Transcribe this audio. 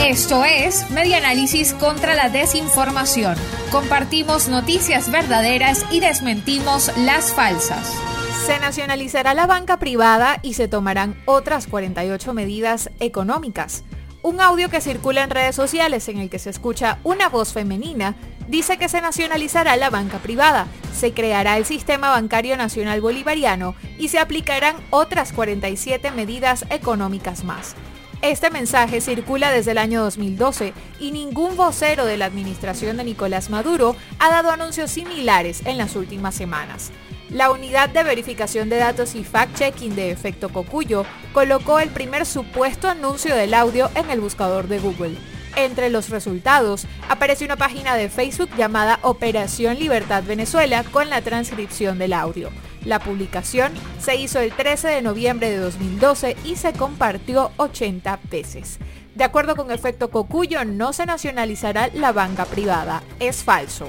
Esto es Media Análisis contra la Desinformación. Compartimos noticias verdaderas y desmentimos las falsas. Se nacionalizará la banca privada y se tomarán otras 48 medidas económicas. Un audio que circula en redes sociales en el que se escucha una voz femenina dice que se nacionalizará la banca privada, se creará el Sistema Bancario Nacional Bolivariano y se aplicarán otras 47 medidas económicas más. Este mensaje circula desde el año 2012 y ningún vocero de la administración de Nicolás Maduro ha dado anuncios similares en las últimas semanas. La unidad de verificación de datos y fact-checking de Efecto Cocuyo colocó el primer supuesto anuncio del audio en el buscador de Google. Entre los resultados aparece una página de Facebook llamada Operación Libertad Venezuela con la transcripción del audio. La publicación se hizo el 13 de noviembre de 2012 y se compartió 80 veces. De acuerdo con Efecto Cocuyo, no se nacionalizará la banca privada. Es falso.